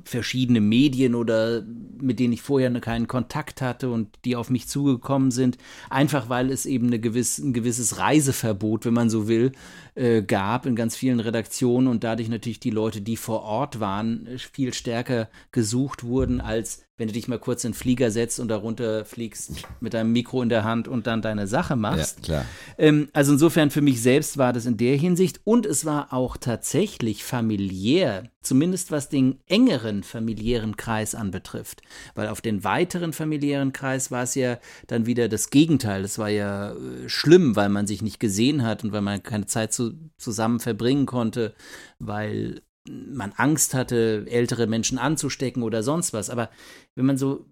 verschiedene Medien oder mit denen ich vorher keinen Kontakt hatte und die auf mich zugekommen sind, einfach weil es eben eine gewiss, ein gewisses Reiseverbot, wenn man so will, äh, gab in ganz vielen Redaktionen und dadurch natürlich die Leute, die vor Ort waren, viel stärker gesucht wurden, als wenn du dich mal kurz in den Flieger setzt und darunter fliegst mit deinem Mikro in der Hand und dann deine Sache machst. Ja, klar. Ähm, also insofern für mich selbst war das in der Hinsicht und es war auch tatsächlich familiär, zumindest was den engeren familiären Kreis anbetrifft. Weil auf den weiteren familiären Kreis war es ja dann wieder das Gegenteil. Es war ja äh, schlimm, weil man sich nicht gesehen hat und weil man keine Zeit zu, zusammen verbringen konnte, weil man Angst hatte, ältere Menschen anzustecken oder sonst was. Aber wenn man so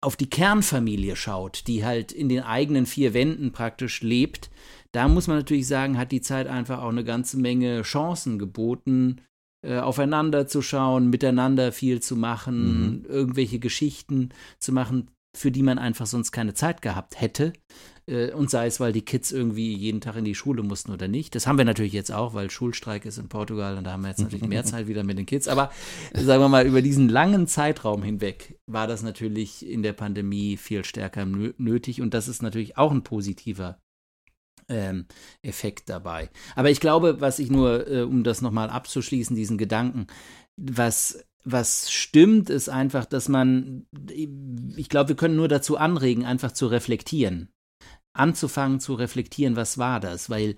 auf die Kernfamilie schaut, die halt in den eigenen vier Wänden praktisch lebt, da muss man natürlich sagen, hat die Zeit einfach auch eine ganze Menge Chancen geboten, äh, aufeinander zu schauen, miteinander viel zu machen, mhm. irgendwelche Geschichten zu machen, für die man einfach sonst keine Zeit gehabt hätte. Äh, und sei es, weil die Kids irgendwie jeden Tag in die Schule mussten oder nicht. Das haben wir natürlich jetzt auch, weil Schulstreik ist in Portugal und da haben wir jetzt natürlich mehr *laughs* Zeit wieder mit den Kids. Aber sagen wir mal, über diesen langen Zeitraum hinweg war das natürlich in der Pandemie viel stärker nötig und das ist natürlich auch ein positiver ähm, Effekt dabei. Aber ich glaube, was ich nur, äh, um das nochmal abzuschließen, diesen Gedanken, was was stimmt, ist einfach, dass man, ich glaube, wir können nur dazu anregen, einfach zu reflektieren anzufangen zu reflektieren, was war das, weil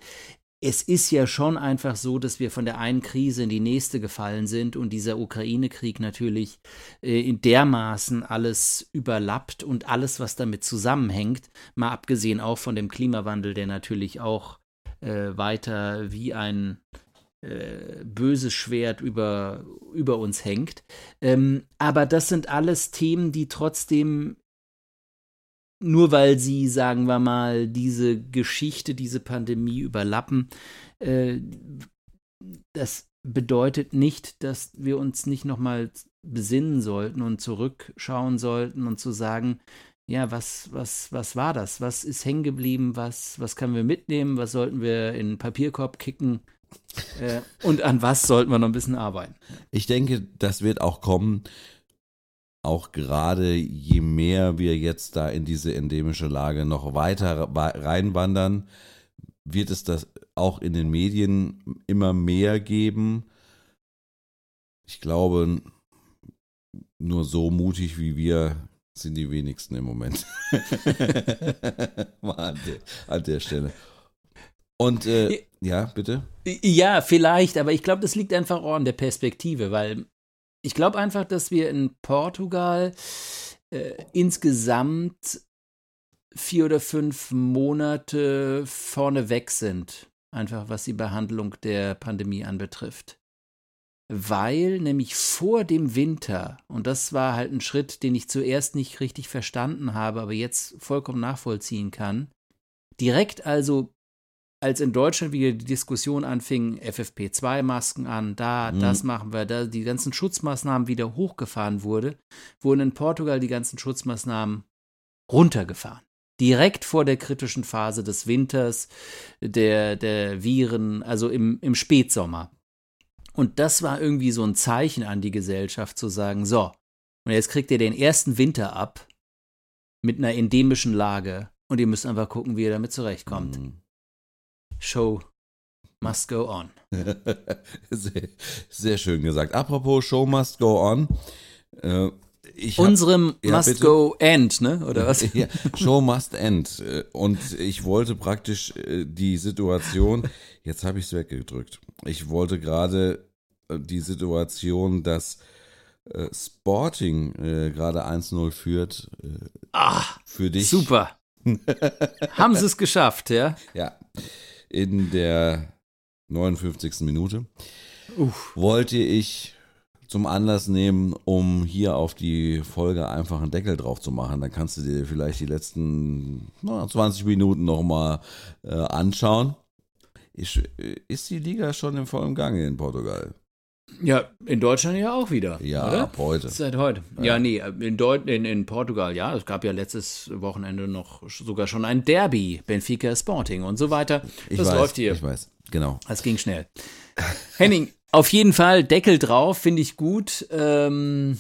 es ist ja schon einfach so, dass wir von der einen Krise in die nächste gefallen sind und dieser Ukraine-Krieg natürlich äh, in dermaßen alles überlappt und alles, was damit zusammenhängt, mal abgesehen auch von dem Klimawandel, der natürlich auch äh, weiter wie ein äh, böses Schwert über, über uns hängt. Ähm, aber das sind alles Themen, die trotzdem nur weil sie, sagen wir mal, diese Geschichte, diese Pandemie überlappen, äh, das bedeutet nicht, dass wir uns nicht nochmal besinnen sollten und zurückschauen sollten und zu sagen, ja, was, was, was war das? Was ist hängen geblieben? Was, was können wir mitnehmen? Was sollten wir in den Papierkorb kicken? Äh, und an was sollten wir noch ein bisschen arbeiten? Ich denke, das wird auch kommen auch gerade je mehr wir jetzt da in diese endemische Lage noch weiter reinwandern, wird es das auch in den Medien immer mehr geben. Ich glaube, nur so mutig wie wir sind die wenigsten im Moment. *laughs* an, der, an der Stelle. Und äh, ja, bitte? Ja, vielleicht, aber ich glaube, das liegt einfach auch an der Perspektive, weil ich glaube einfach, dass wir in Portugal äh, insgesamt vier oder fünf Monate vorne weg sind, einfach was die Behandlung der Pandemie anbetrifft. Weil nämlich vor dem Winter, und das war halt ein Schritt, den ich zuerst nicht richtig verstanden habe, aber jetzt vollkommen nachvollziehen kann, direkt also als in Deutschland wieder die Diskussion anfing, FFP2-Masken an, da, mhm. das machen wir, da die ganzen Schutzmaßnahmen wieder hochgefahren wurde, wurden in Portugal die ganzen Schutzmaßnahmen runtergefahren. direkt vor der kritischen Phase des Winters, der, der Viren, also im, im Spätsommer. Und das war irgendwie so ein Zeichen an die Gesellschaft zu sagen, so, und jetzt kriegt ihr den ersten Winter ab mit einer endemischen Lage und ihr müsst einfach gucken, wie ihr damit zurechtkommt. Mhm. Show must go on. *laughs* sehr, sehr schön gesagt. Apropos Show must go on. Äh, hab- Unserem ja, must bitte? go end, ne? Oder was? *laughs* Ja, Show must end. Äh, Und ich wollte praktisch äh, die Situation, *laughs* jetzt habe ich es weggedrückt. Ich wollte gerade äh, die Situation, dass Sporting gerade 1-0 führt, äh, Ah, für dich. super. Haben sie es geschafft, ja? Ja, in der 59. Minute Uff. wollte ich zum Anlass nehmen, um hier auf die Folge einfach einen Deckel drauf zu machen. Dann kannst du dir vielleicht die letzten na, 20 Minuten nochmal äh, anschauen. Ist, äh, ist die Liga schon im vollen Gange in Portugal? Ja, in Deutschland ja auch wieder. Ja, oder? ab heute. Seit heute. Ja, nee, in, Deut in, in Portugal, ja. Es gab ja letztes Wochenende noch sogar schon ein Derby, Benfica Sporting und so weiter. Ich das weiß, läuft hier. Ich weiß, genau. Das ging schnell. Henning, auf jeden Fall Deckel drauf, finde ich gut. Ähm,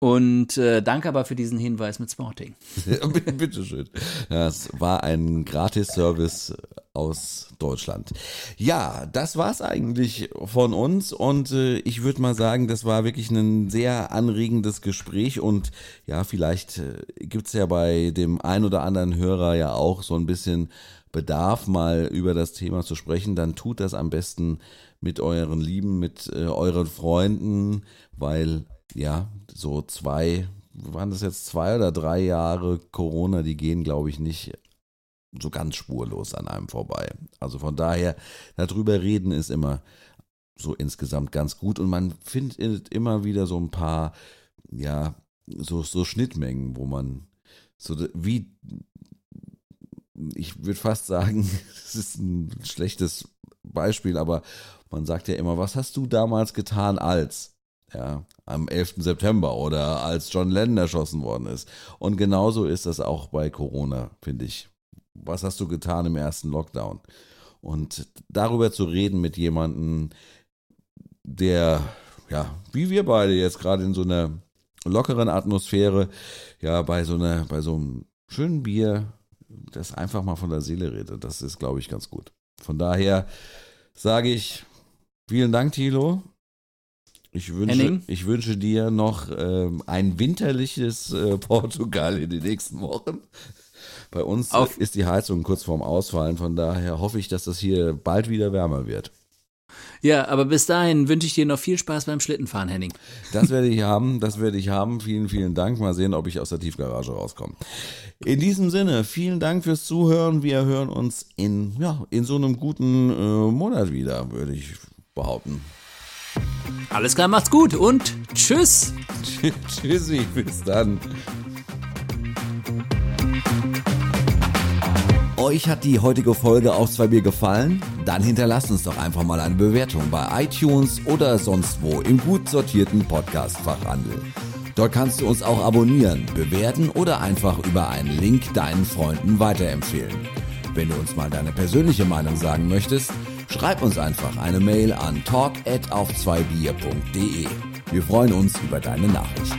und äh, danke aber für diesen Hinweis mit Sporting. *laughs* Bitteschön. Das war ein Gratis-Service aus Deutschland. Ja, das war's eigentlich von uns und äh, ich würde mal sagen, das war wirklich ein sehr anregendes Gespräch und ja, vielleicht äh, gibt's ja bei dem ein oder anderen Hörer ja auch so ein bisschen Bedarf, mal über das Thema zu sprechen, dann tut das am besten mit euren Lieben, mit äh, euren Freunden, weil ja, so zwei, waren das jetzt zwei oder drei Jahre Corona, die gehen, glaube ich, nicht so ganz spurlos an einem vorbei. Also von daher, darüber reden ist immer so insgesamt ganz gut und man findet immer wieder so ein paar, ja, so, so Schnittmengen, wo man so wie, ich würde fast sagen, *laughs* es ist ein schlechtes Beispiel, aber man sagt ja immer, was hast du damals getan als? Ja, am 11. September oder als John Lennon erschossen worden ist. Und genauso ist das auch bei Corona, finde ich. Was hast du getan im ersten Lockdown? Und darüber zu reden mit jemandem, der, ja, wie wir beide jetzt gerade in so einer lockeren Atmosphäre, ja, bei so einer, bei so einem schönen Bier, das einfach mal von der Seele redet, das ist, glaube ich, ganz gut. Von daher sage ich vielen Dank, Thilo. Ich wünsche, Henning? ich wünsche dir noch ähm, ein winterliches äh, Portugal in den nächsten Wochen. Bei uns Auf- ist die Heizung kurz vorm Ausfallen, von daher hoffe ich, dass das hier bald wieder wärmer wird. Ja, aber bis dahin wünsche ich dir noch viel Spaß beim Schlittenfahren, Henning. Das werde ich haben, das werde ich haben. Vielen, vielen Dank. Mal sehen, ob ich aus der Tiefgarage rauskomme. In diesem Sinne, vielen Dank fürs Zuhören. Wir hören uns in, ja, in so einem guten äh, Monat wieder, würde ich behaupten. Alles klar, macht's gut und tschüss. *laughs* Tschüssi, bis dann. Euch hat die heutige Folge auf zwei Bier gefallen? Dann hinterlasst uns doch einfach mal eine Bewertung bei iTunes oder sonst wo im gut sortierten Podcast-Fachhandel. Dort kannst du uns auch abonnieren, bewerten oder einfach über einen Link deinen Freunden weiterempfehlen. Wenn du uns mal deine persönliche Meinung sagen möchtest, schreib uns einfach eine Mail an talk at auf zwei Bier.de. Wir freuen uns über deine Nachricht.